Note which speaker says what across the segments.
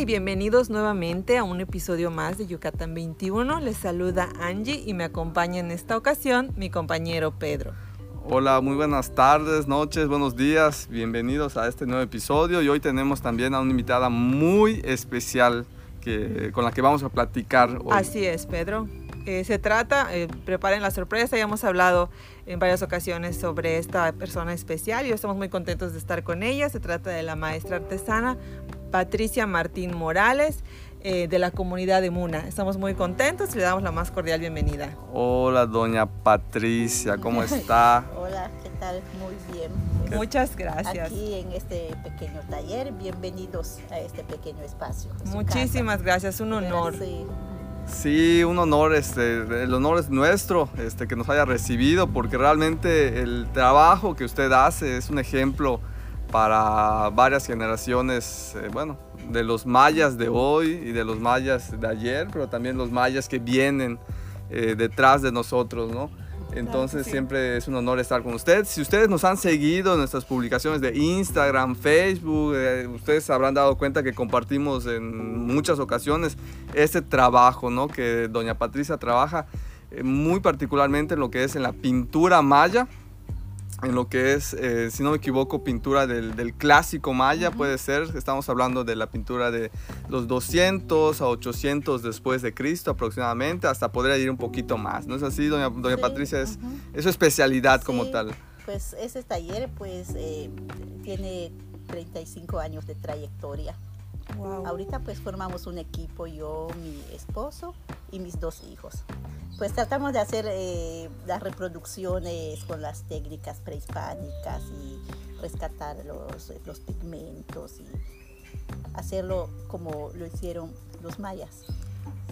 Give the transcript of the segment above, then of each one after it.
Speaker 1: Y bienvenidos nuevamente a un episodio más de Yucatán 21. Les saluda Angie y me acompaña en esta ocasión mi compañero Pedro.
Speaker 2: Hola, muy buenas tardes, noches, buenos días. Bienvenidos a este nuevo episodio y hoy tenemos también a una invitada muy especial que, con la que vamos a platicar hoy.
Speaker 1: Así es, Pedro. Eh, se trata, eh, preparen la sorpresa, ya hemos hablado en varias ocasiones sobre esta persona especial y estamos muy contentos de estar con ella. Se trata de la maestra artesana Patricia Martín Morales. Eh, de la comunidad de Muna. Estamos muy contentos y le damos la más cordial bienvenida.
Speaker 2: Hola, doña Patricia, ¿cómo está?
Speaker 3: Hola, ¿qué tal? Muy bien.
Speaker 1: Muchas gracias.
Speaker 3: Aquí en este pequeño taller, bienvenidos a este pequeño espacio.
Speaker 1: Muchísimas gracias, un honor.
Speaker 2: Sí. un honor, este, el honor es nuestro, este, que nos haya recibido, porque realmente el trabajo que usted hace es un ejemplo para varias generaciones, eh, bueno, de los mayas de hoy y de los mayas de ayer, pero también los mayas que vienen eh, detrás de nosotros, ¿no? Entonces siempre es un honor estar con ustedes. Si ustedes nos han seguido en nuestras publicaciones de Instagram, Facebook, eh, ustedes habrán dado cuenta que compartimos en muchas ocasiones este trabajo, ¿no? Que doña Patricia trabaja eh, muy particularmente en lo que es en la pintura maya en lo que es, eh, si no me equivoco, pintura del, clásico maya, puede ser. Estamos hablando de la pintura de los 200 a 800 después de Cristo aproximadamente, hasta podría ir un poquito más. ¿No es así, doña, doña Patricia? Es, su especialidad como tal.
Speaker 3: Pues ese taller pues eh, tiene 35 años de trayectoria. Ahorita pues formamos un equipo, yo, mi esposo y mis dos hijos. Pues tratamos de hacer eh, las reproducciones con las técnicas prehispánicas y rescatar los, los pigmentos y hacerlo como lo hicieron los mayas.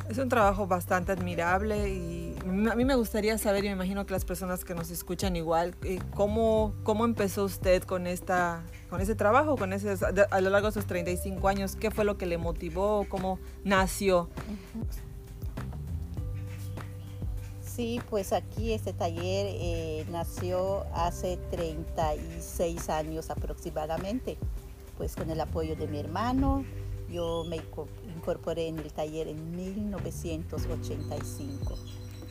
Speaker 1: Es un trabajo bastante admirable y a mí me gustaría saber, y me imagino que las personas que nos escuchan igual, eh, ¿cómo, cómo empezó usted con, esta, con ese trabajo, con ese, a lo largo de sus 35 años? ¿Qué fue lo que le motivó? ¿Cómo nació?
Speaker 3: Sí, pues aquí este taller eh, nació hace 36 años aproximadamente, pues con el apoyo de mi hermano. Yo me incorporé en el taller en 1985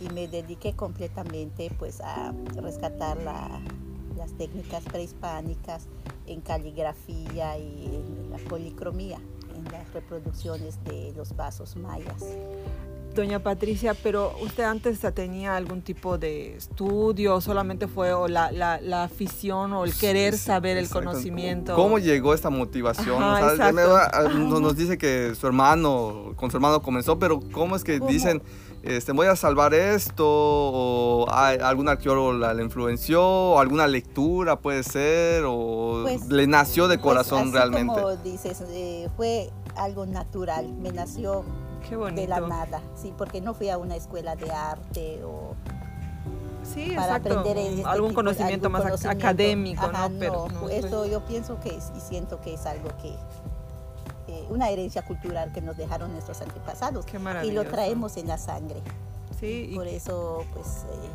Speaker 3: y me dediqué completamente pues a rescatar las técnicas prehispánicas en caligrafía y en la policromía, en las reproducciones de los vasos mayas.
Speaker 1: Doña Patricia, pero usted antes tenía algún tipo de estudio, solamente fue la, la, afición o el querer saber el conocimiento.
Speaker 2: ¿Cómo llegó esta motivación? nos dice que su hermano, con su hermano comenzó, pero ¿cómo es que dicen, este, voy a salvar esto? ¿O algún arqueólogo la, influenció? ¿O alguna lectura puede ser? ¿O pues, le nació de pues, corazón realmente?
Speaker 3: Como dices, eh, fue algo natural, me nació de la nada, sí, porque no fui a una escuela de arte o
Speaker 1: sí, para aprender este algún conocimiento más académico, ¿no?
Speaker 3: Pero eso yo pienso que es, y siento que es algo que eh, una herencia cultural que nos dejaron nuestros antepasados y lo traemos en la sangre. Sí, por eso pues eh,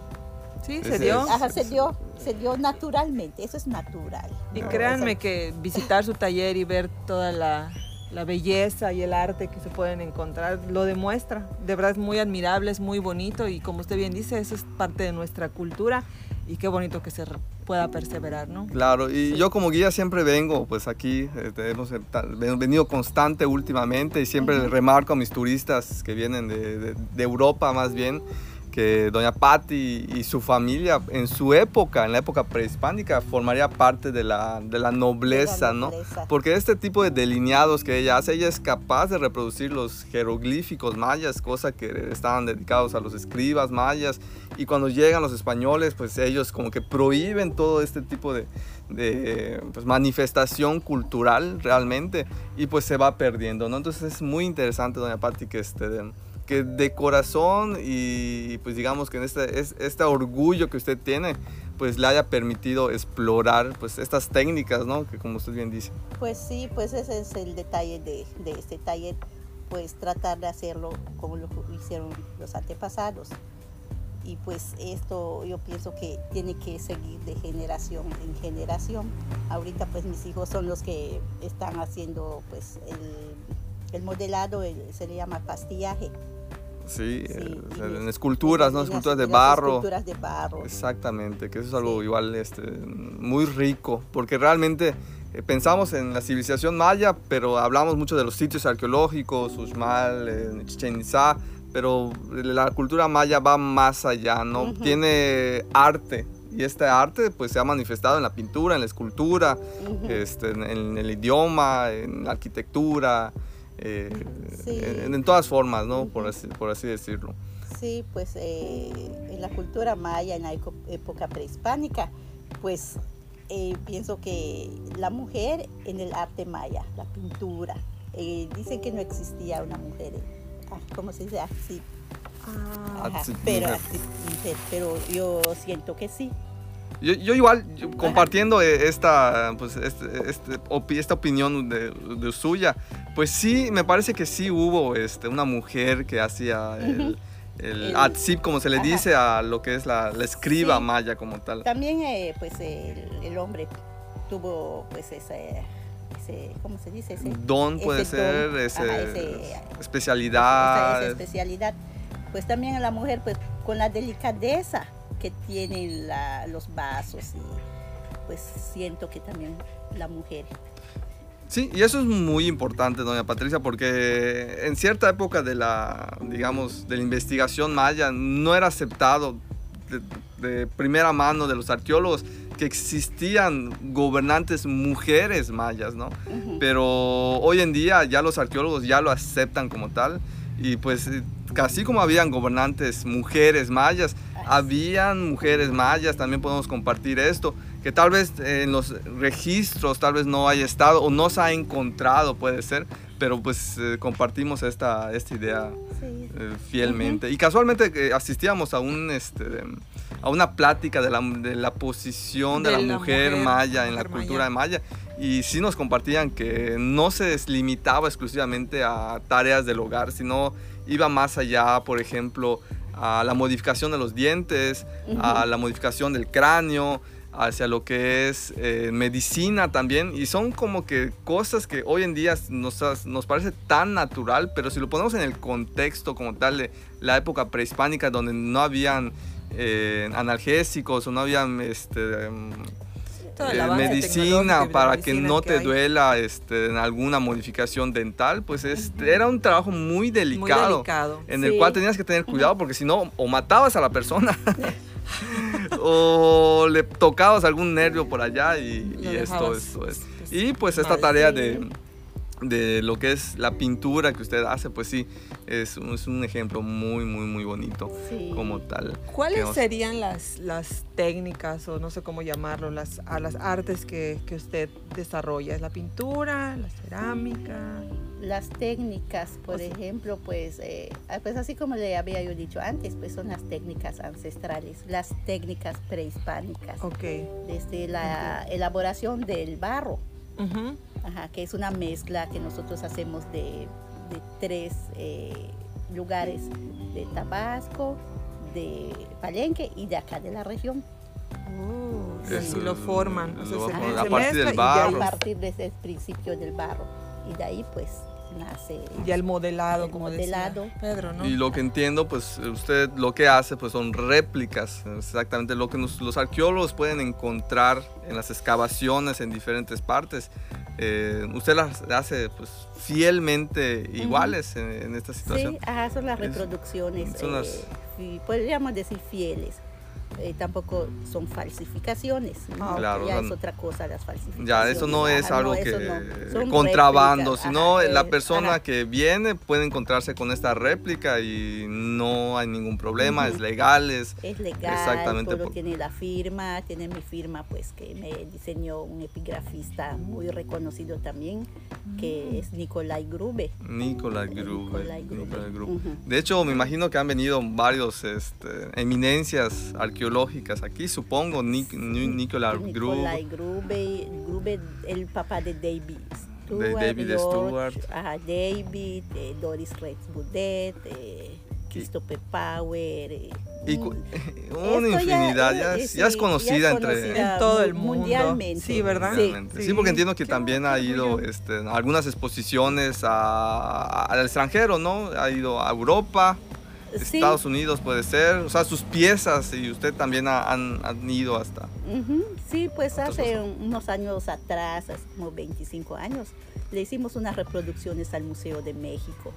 Speaker 1: Sí, se dio.
Speaker 3: Ajá, se dio, se dio naturalmente, eso es natural.
Speaker 1: Y créanme que visitar su taller y ver toda la, la belleza y el arte que se pueden encontrar lo demuestra. De verdad es muy admirable, es muy bonito y como usted bien dice, eso es parte de nuestra cultura y qué bonito que se pueda perseverar, ¿no?
Speaker 2: Claro, y yo como guía siempre vengo, pues aquí este, hemos venido constante últimamente y siempre remarco a mis turistas que vienen de, de Europa más bien, que doña Patti y su familia en su época, en la época prehispánica, formaría parte de la, de la nobleza, ¿no? Porque este tipo de delineados que ella hace, ella es capaz de reproducir los jeroglíficos mayas, cosa que estaban dedicados a los escribas mayas, y cuando llegan los españoles, pues ellos como que prohíben todo este tipo de, de pues, manifestación cultural realmente, y pues se va perdiendo, ¿no? Entonces es muy interesante, doña Patti, que este que de corazón y pues digamos que en este, este orgullo que usted tiene, pues le haya permitido explorar pues estas técnicas, ¿no? Que como usted bien dice.
Speaker 3: Pues sí, pues ese es el detalle de, de este taller, pues tratar de hacerlo como lo hicieron los antepasados. Y pues esto yo pienso que tiene que seguir de generación en generación. Ahorita pues mis hijos son los que están haciendo pues el, el modelado, se le llama pastillaje
Speaker 2: Sí, en esculturas, ¿no? Esculturas de barro.
Speaker 3: Esculturas de barro.
Speaker 2: Exactamente, que eso es algo igual este, muy rico, porque realmente eh, pensamos en la civilización maya, pero hablamos mucho de los sitios arqueológicos, Uxmal, eh, Chichen Itza, pero la cultura maya va más allá, ¿no? Tiene arte, y este arte pues se ha manifestado en la pintura, en la escultura, este, en, el idioma, en la arquitectura, eh, en, todas formas, ¿no? Por así, por así decirlo.
Speaker 3: Sí, pues eh, en la cultura maya, en la época prehispánica, pues eh, pienso que la mujer en el arte maya, la pintura, dicen que no existía una mujer, ah, ¿cómo se dice? Así. Ah, pero, pero yo siento que sí.
Speaker 2: Yo, yo igual, compartiendo esta, pues, este, este, esta opinión de, de, suya, pues sí, me parece que sí hubo este, una mujer que hacía el, el, atzip, como se le dice, a lo que es la, la escriba maya como tal.
Speaker 3: También, eh, pues, el, el, hombre tuvo, pues, ese... Ese, ¿cómo se dice? Ese,
Speaker 2: don puede ser, ese, especialidad.
Speaker 3: Esa, especialidad. Pues también la mujer, pues con la delicadeza que tienen los vasos y pues siento que también la mujer.
Speaker 2: Sí, y eso es muy importante, doña Patricia, porque en cierta época de la, digamos, de la investigación maya no era aceptado de, primera mano de los arqueólogos que existían gobernantes mujeres mayas, ¿no? Pero hoy en día ya los arqueólogos ya lo aceptan como tal y pues casi como habían gobernantes mujeres mayas, habían mujeres mayas, también podemos compartir esto, que tal vez en los registros tal vez no haya estado o no se ha encontrado, puede ser, pero pues eh, compartimos esta, esta idea eh, fielmente. Y casualmente eh, asistíamos a, un, este, a una plática de la, de la posición de, la, mujer, maya en la cultura maya. Y sí nos compartían que no se limitaba exclusivamente a tareas del hogar, sino iba más allá, por ejemplo, a la modificación de los dientes, a la modificación del cráneo, hacia lo que es eh, medicina también. Y son como que cosas que hoy en día nos, nos parece tan natural, pero si lo ponemos en el contexto como tal de la época prehispánica donde no habían eh, analgésicos o no habían este, eh, medicina para que no te duela este, en alguna modificación dental, pues este, era un trabajo muy delicado, en el cual tenías que tener cuidado porque si no, o matabas a la persona. o le tocabas algún nervio por allá y, esto, esto, esto. Y pues esta tarea de de lo que es la pintura que usted hace, pues sí, es, es un ejemplo muy, muy, muy bonito como tal.
Speaker 1: ¿Cuáles serían las, las técnicas o no sé cómo llamarlo, las, a las artes que, que usted desarrolla? ¿Es la pintura, la cerámica?
Speaker 3: Las técnicas, por ejemplo, pues, eh, pues así como le había yo dicho antes, pues son las técnicas ancestrales, las técnicas prehispánicas.
Speaker 1: Ok.
Speaker 3: Desde la elaboración del barro que es una mezcla que nosotros hacemos de, tres eh, lugares, de Tabasco, de Palenque y de acá de la región.
Speaker 1: Oh, lo forman.
Speaker 2: a partir del barro.
Speaker 3: a partir desde el principio del barro. Y de ahí pues nace.
Speaker 1: Ya el modelado, como modelado. Pedro, ¿no?
Speaker 2: Y lo que entiendo, pues usted lo que hace pues son réplicas, exactamente lo que los arqueólogos pueden encontrar en las excavaciones en diferentes partes. Eh, usted las hace pues fielmente iguales en, esta situación.
Speaker 3: Sí, son las reproducciones.
Speaker 2: son las
Speaker 3: podríamos decir fieles. Eh, tampoco son falsificaciones. ¿no?
Speaker 2: Claro,
Speaker 3: ya
Speaker 2: o
Speaker 3: es
Speaker 2: sea,
Speaker 3: otra cosa las falsificaciones.
Speaker 2: Ya, eso no es
Speaker 3: Ajá,
Speaker 2: algo
Speaker 3: no,
Speaker 2: que
Speaker 3: no. Son
Speaker 2: contrabando,
Speaker 3: réplicas,
Speaker 2: sino
Speaker 3: ajá,
Speaker 2: la persona
Speaker 3: ajá.
Speaker 2: que viene puede encontrarse con esta réplica y no hay ningún problema, es legal, es
Speaker 3: Es legal,
Speaker 2: Exactamente,
Speaker 3: todo
Speaker 2: por-
Speaker 3: tiene la firma, tiene mi firma, pues que me diseñó un epigrafista muy reconocido también, que es Nikolai Grube.
Speaker 2: Nicolás Grube.
Speaker 3: Nicolai Grube.
Speaker 2: Nicolás Grube. De hecho, me imagino que han venido varios este, eminencias arqueológicas aquí, supongo, Nic- Ni- Nicolás
Speaker 3: Nikolai
Speaker 2: Grube.
Speaker 3: Grube, Grube, el papá de David Stewart.
Speaker 2: David
Speaker 3: George,
Speaker 2: Stewart.
Speaker 3: ajá, David, eh, Doris Rex Budet, eh, Christopher Power. eh,
Speaker 2: Y
Speaker 3: un-
Speaker 2: una infinidad, ya,
Speaker 3: eh,
Speaker 2: es, ya es conocida
Speaker 3: ya es
Speaker 2: entre...
Speaker 3: conocida
Speaker 1: En todo el
Speaker 3: mu-
Speaker 1: mundo.
Speaker 3: Mundialmente.
Speaker 1: Sí, ¿verdad?
Speaker 3: Sí.
Speaker 2: Sí,
Speaker 1: Sí.
Speaker 2: porque entiendo que también ha ido este, a algunas exposiciones a- al extranjero, ¿no? Ha ido a Europa,
Speaker 3: Sí.
Speaker 2: Estados Unidos puede ser, o sea, sus piezas y usted también ha- han, han ido hasta...
Speaker 3: Sí, pues hace
Speaker 2: cosas.
Speaker 3: unos años atrás, hace como 25 años, le hicimos unas reproducciones al Museo de México.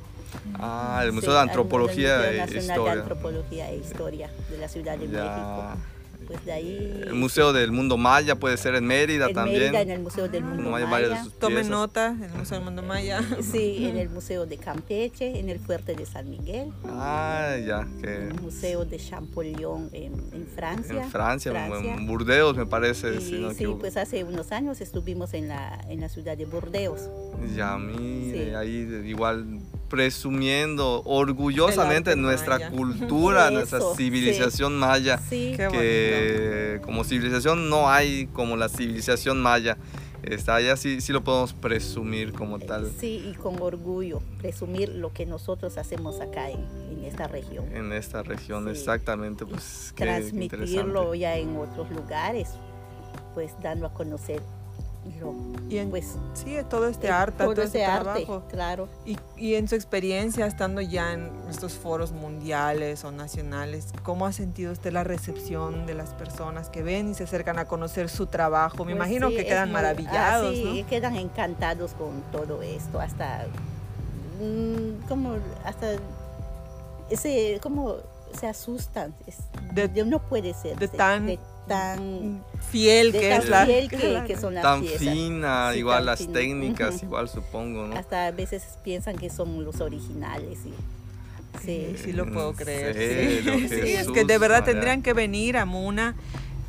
Speaker 2: Ah, el
Speaker 3: Sí,
Speaker 2: Museo de Antropología
Speaker 3: Museo
Speaker 2: e
Speaker 3: Nacional de
Speaker 2: Historia.
Speaker 3: Antropología e Historia de la Ciudad de
Speaker 2: Ya.
Speaker 3: México. Pues de ahí...
Speaker 2: El Museo del Mundo Maya puede ser en Mérida
Speaker 3: en
Speaker 2: también.
Speaker 3: Mérida, en el Museo del Mundo Maya.
Speaker 2: sus
Speaker 1: Tomen nota, el Museo del Mundo Maya.
Speaker 3: Sí, en el Museo de Campeche, en el Fuerte de San Miguel,
Speaker 2: Ah, ya, que
Speaker 3: en el Museo de Champollion en, en Francia.
Speaker 2: en Francia, en-
Speaker 3: Francia.
Speaker 2: en Burdeos me parece,
Speaker 3: Y
Speaker 2: si no me
Speaker 3: sí,
Speaker 2: equivoco.
Speaker 3: pues hace unos años estuvimos en la, en la ciudad de Burdeos.
Speaker 2: Ya, mire,
Speaker 3: Sí.
Speaker 2: ahí igual presumiendo orgullosamente nuestra
Speaker 1: maya.
Speaker 2: cultura,
Speaker 3: Eso,
Speaker 2: nuestra
Speaker 3: sí.
Speaker 2: civilización maya.
Speaker 3: Sí,
Speaker 2: que como civilización no hay como la civilización maya. Está allá sí, sí lo podemos presumir como tal
Speaker 3: sí, y con orgullo presumir lo que nosotros hacemos acá en, en esta región.
Speaker 2: en esta región,
Speaker 3: Sí.
Speaker 2: exactamente. Pues
Speaker 3: Transmitirlo ya en otros lugares, pues dando a conocer lo,
Speaker 1: Y en,
Speaker 3: pues,
Speaker 1: sí, todo este arte,
Speaker 3: todo
Speaker 1: este
Speaker 3: arte,
Speaker 1: trabajo.
Speaker 3: claro.
Speaker 1: Y, y en su experiencia, estando ya en estos foros mundiales o nacionales, ¿cómo ha sentido usted la recepción de las personas que ven y se acercan a conocer su trabajo? Me
Speaker 3: Pues
Speaker 1: imagino
Speaker 3: sí,
Speaker 1: que quedan
Speaker 3: muy-
Speaker 1: maravillados,
Speaker 3: ah, sí,
Speaker 1: ¿no?
Speaker 3: quedan encantados con todo esto, hasta mm, como hasta ese como se asustan, es-
Speaker 1: De-
Speaker 3: no puede ser
Speaker 1: de
Speaker 3: de-
Speaker 1: tan-
Speaker 3: de tan
Speaker 1: Fiel
Speaker 3: de
Speaker 1: que
Speaker 3: tan
Speaker 1: es la...
Speaker 3: fiel que, que son las
Speaker 2: Tan
Speaker 3: piezas.
Speaker 2: fina,
Speaker 3: Sí,
Speaker 2: igual
Speaker 3: tan
Speaker 2: las
Speaker 3: fina.
Speaker 2: técnicas, igual supongo, ¿no?
Speaker 3: Hasta a veces piensan que son los originales y
Speaker 1: Sí,
Speaker 3: sí.
Speaker 1: sí lo puedo
Speaker 2: ¿En
Speaker 1: creer. Sí, Sí, es que de verdad
Speaker 2: María.
Speaker 1: tendrían que venir a Muna,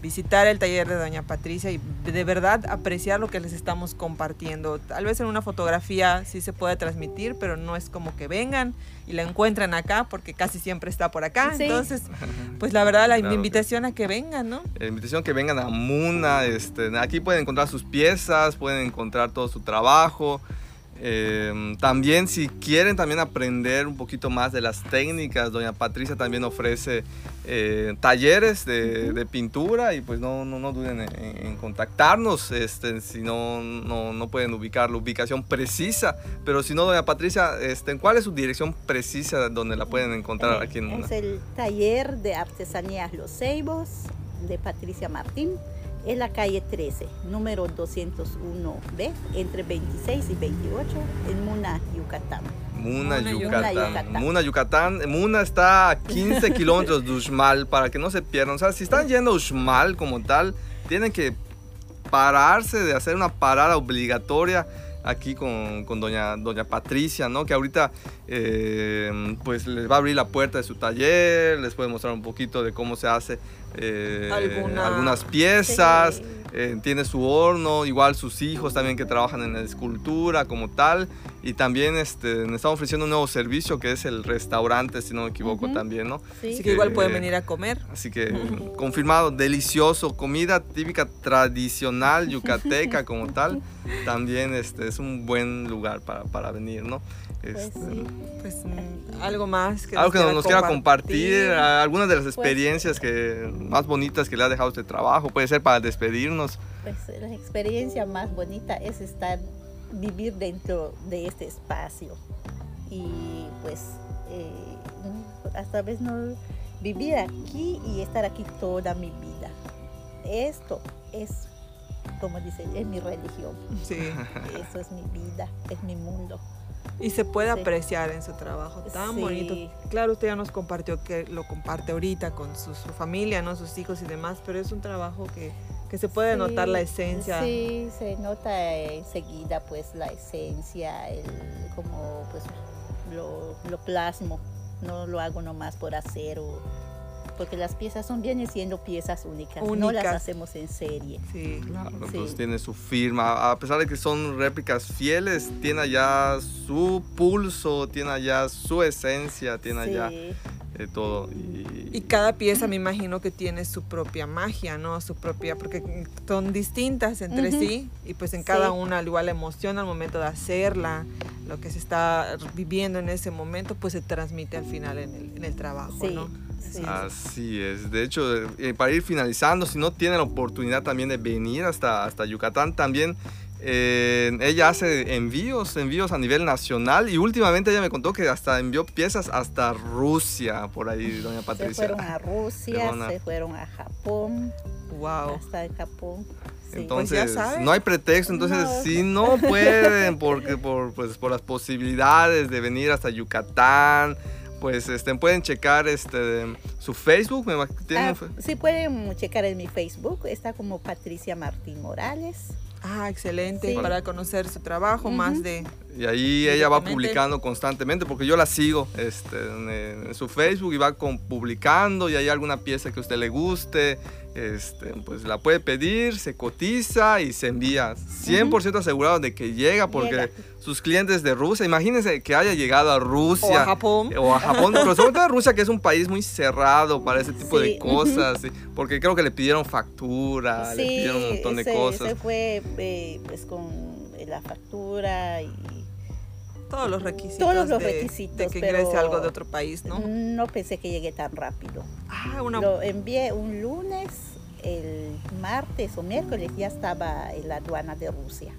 Speaker 1: visitar el taller de Doña Patricia y de verdad apreciar lo que les estamos compartiendo. Tal vez en una fotografía sí se puede transmitir, pero no es como que vengan y la encuentren acá porque casi siempre está por acá.
Speaker 3: Sí.
Speaker 1: Entonces, pues la verdad la
Speaker 2: Claro que
Speaker 1: invitación a que vengan, ¿no?
Speaker 2: La invitación que vengan a Muna, este, aquí pueden encontrar sus piezas, pueden encontrar todo su trabajo. Eh, también si quieren también aprender un poquito más de las técnicas, doña Patricia también ofrece eh, talleres de, de pintura y pues no, no, no duden en, en contactarnos este, si no, no, no pueden ubicar la ubicación precisa, pero si no, doña Patricia, este, ¿cuál es su dirección precisa donde la pueden encontrar aquí en Muna?
Speaker 3: Es el taller de artesanías Los Ceibos de Patricia Martín. Es la calle 13, número 201B, entre 26 y 28, en Muna, Yucatán.
Speaker 2: Muna,
Speaker 1: Muna,
Speaker 2: Yucatán.
Speaker 3: Yucatán.
Speaker 2: Muna, Yucatán. Muna está a 15 kilómetros de Uxmal para que no se pierdan. O sea, si están yendo a Uxmal como tal, tienen que pararse de hacer una parada obligatoria aquí con, con doña, doña Patricia, ¿no? Que ahorita eh, pues les va a abrir la puerta de su taller, les puede mostrar un poquito de cómo se hace eh,
Speaker 1: Alguna-
Speaker 2: algunas piezas.
Speaker 3: Sí.
Speaker 2: Eh, tiene su horno, igual sus hijos también que trabajan en la escultura como tal. Y también este, nos estamos ofreciendo un nuevo servicio que es el restaurante, si no me equivoco
Speaker 3: Ujú.
Speaker 2: también, ¿no?
Speaker 3: Sí.
Speaker 1: Así que igual pueden
Speaker 2: Eh,
Speaker 1: venir a comer.
Speaker 2: Así que confirmado, delicioso, comida típica tradicional yucateca como tal. También este, es un buen lugar para, para venir, ¿no?
Speaker 3: Pues
Speaker 2: Este,
Speaker 3: sí.
Speaker 1: Pues mm, algo más que
Speaker 2: algo que nos quiera compartir, a- algunas de las
Speaker 3: Pues-
Speaker 2: experiencias que, más bonitas que le ha dejado este trabajo, puede ser para despedirnos.
Speaker 3: Pues la experiencia más bonita es estar, vivir dentro de este espacio. Y pues eh, hasta vez no vivir aquí y estar aquí toda mi vida. Esto es, como dicen, es mi religión.
Speaker 1: Sí.
Speaker 3: Eso es mi vida, es mi mundo.
Speaker 1: Y se puede apreciar en su trabajo tan bonito. Claro, usted ya nos compartió que lo comparte ahorita con su, familia, ¿no? sus hijos y demás, pero es un trabajo que, que se puede notar la esencia.
Speaker 3: Sí, se nota enseguida pues la esencia, el, como pues lo, lo plasmo, no lo hago nomás por hacer o porque las piezas son vienen siendo piezas únicas, no las hacemos en serie.
Speaker 2: Sí, claro. Entonces tiene su firma, a pesar de que son réplicas fieles, tiene allá su pulso, tiene allá su esencia, tiene allá eh, todo.
Speaker 1: Y... cada pieza me imagino que tiene su propia magia, ¿no? Su propia, porque son distintas entre sí y pues en cada una al igual la emoción al momento de hacerla, lo que se está viviendo en ese momento, pues se transmite al final en el, en el trabajo, ¿no?
Speaker 2: Así es. De hecho, eh, para ir finalizando, si no tienen la oportunidad también de venir hasta, hasta Yucatán, también eh, ella hace envíos, envíos a nivel nacional y últimamente ella me contó que hasta envió piezas hasta Rusia, por ahí, doña Patricia.
Speaker 3: Se fueron a Rusia, se fueron a Japón.
Speaker 1: Wow.
Speaker 3: Hasta Japón.
Speaker 2: Pues entonces, no hay pretexto. Entonces, si no pueden, porque por, pues, por las posibilidades de venir hasta Yucatán, pues este, pueden checar este, su Facebook.
Speaker 3: Ah, sí, pueden checar en mi Facebook. Está como Patricia Martín Morales.
Speaker 1: Ah, excelente, para conocer su trabajo más de...
Speaker 2: Y ahí ella va publicando constantemente, porque yo la sigo este, en, su Facebook y va con, publicando y hay alguna pieza que a usted le guste, este, pues la puede pedir, se cotiza y se envía. 100% asegurado de que llega porque sus clientes de Rusia, imagínense que haya llegado a Rusia. O
Speaker 1: a Japón.
Speaker 2: O a Japón, pero sobre todo a Rusia que es un país muy cerrado para ese tipo de cosas, porque creo que le pidieron factura, le pidieron un montón de cosas.
Speaker 3: Se fue eh, pues con la factura y
Speaker 1: todos los requisitos.
Speaker 3: Todos los requisitos.
Speaker 1: De que ingrese algo de otro país, ¿no?
Speaker 3: No pensé que llegue tan rápido.
Speaker 1: Ah, una...
Speaker 3: Lo envié un lunes, el martes o miércoles ya estaba en la aduana de Rusia.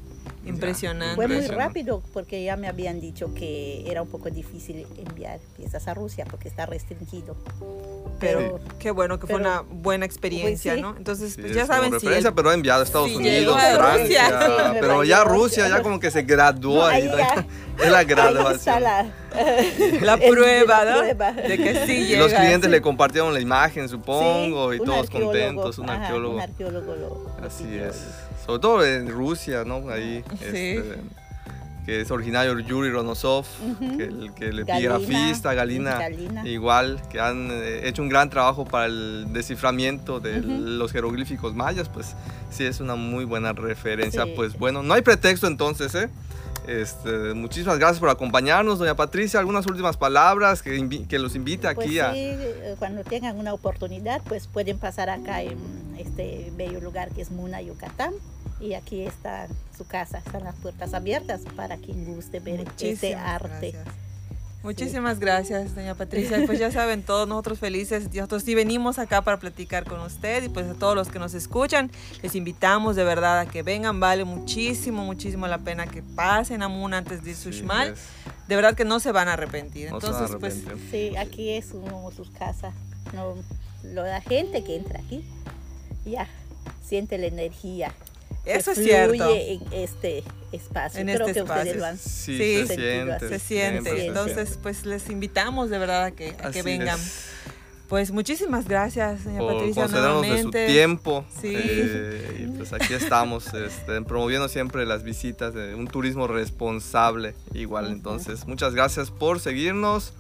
Speaker 1: Impresionante.
Speaker 3: Fue muy rápido porque ya me habían dicho que era un poco difícil enviar piezas a Rusia porque está restringido.
Speaker 1: Pero qué bueno que fue una buena experiencia, pues ¿no? Entonces, pues ya saben
Speaker 2: si pero ha enviado a Estados Unidos, Francia, pero ya Rusia ya como que se graduó ahí, es la graduación.
Speaker 3: La,
Speaker 1: la, prueba, ¿no? De que sí llega.
Speaker 2: Los clientes le compartieron la imagen, supongo, y todos contentos, un arqueólogo.
Speaker 3: Un arqueólogo lo,
Speaker 2: Así es sobre todo en Rusia, ¿no? Ahí, este, que es originario Yuri Ronosov, que, el, que el epigrafista, Galina, igual, que han eh, hecho un gran trabajo para el desciframiento de los jeroglíficos mayas, pues sí es una muy buena referencia. Pues bueno, no hay pretexto entonces, ¿eh? Este, muchísimas gracias por acompañarnos, doña Patricia. Algunas últimas palabras que, que los invite aquí
Speaker 3: pues
Speaker 2: a...
Speaker 3: Sí, eh, cuando tengan una oportunidad, pues pueden pasar acá en este bello lugar que es Muna, Yucatán y aquí está su casa, están las puertas abiertas para quien guste ver este arte.
Speaker 1: Muchísimas gracias, doña Patricia. Pues ya saben, todos nosotros felices. Nosotros sí venimos acá para platicar con usted y pues a todos los que nos escuchan, les invitamos de verdad a que vengan. Vale muchísimo, muchísimo la pena que pasen a Muna antes de su De verdad que no se van a arrepentir. Entonces, pues.
Speaker 3: Sí, aquí es uno sus casas. No, la gente que entra aquí ya siente la energía
Speaker 1: eso es cierto.
Speaker 3: en este espacio.
Speaker 1: En
Speaker 3: Creo
Speaker 1: este
Speaker 3: que
Speaker 1: espacio.
Speaker 3: ustedes lo han
Speaker 2: sí, se siente.
Speaker 1: Se siente. Entonces, pues les invitamos de verdad a que, que vengan. Pues muchísimas gracias, doña
Speaker 2: Por
Speaker 1: Patricia,
Speaker 2: de su tiempo.
Speaker 1: Sí.
Speaker 2: Eh, y pues aquí estamos este, promoviendo siempre las visitas de un turismo responsable igual. Entonces, muchas gracias por seguirnos.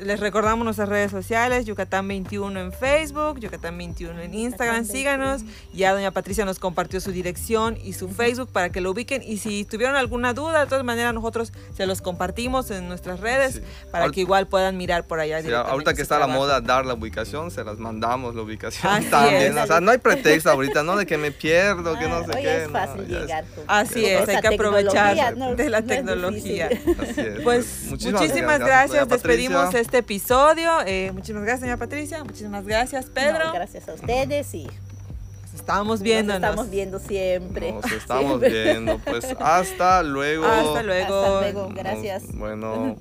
Speaker 1: Les recordamos nuestras redes sociales, Yucatán21 en Facebook, Yucatán21 en Instagram, síganos. Ya doña Patricia nos compartió su dirección y su Facebook para que lo ubiquen. Y si tuvieron alguna duda, de todas maneras nosotros se los compartimos en nuestras redes para que igual puedan mirar por allá.
Speaker 2: ahorita que está la moda dar la ubicación, se las mandamos la ubicación también. O sea, no hay pretexto ahorita, ¿no? De que me pierdo, que no sé qué.
Speaker 3: Es fácil llegar.
Speaker 1: Así es, hay que aprovechar de la tecnología. Así es. Pues muchísimas, gracias, despedimos este episodio. Eh, muchísimas gracias, señora Patricia. Muchísimas gracias, Pedro.
Speaker 3: gracias a ustedes y
Speaker 1: nos estamos viendo.
Speaker 3: Nos estamos viendo siempre.
Speaker 2: Nos estamos viendo. Pues hasta luego.
Speaker 1: Hasta luego.
Speaker 3: Hasta luego. Gracias.
Speaker 2: bueno.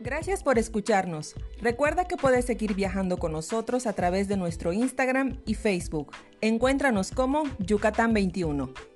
Speaker 1: Gracias por escucharnos. Recuerda que puedes seguir viajando con nosotros a través de nuestro Instagram y Facebook. Encuéntranos como Yucatán 21.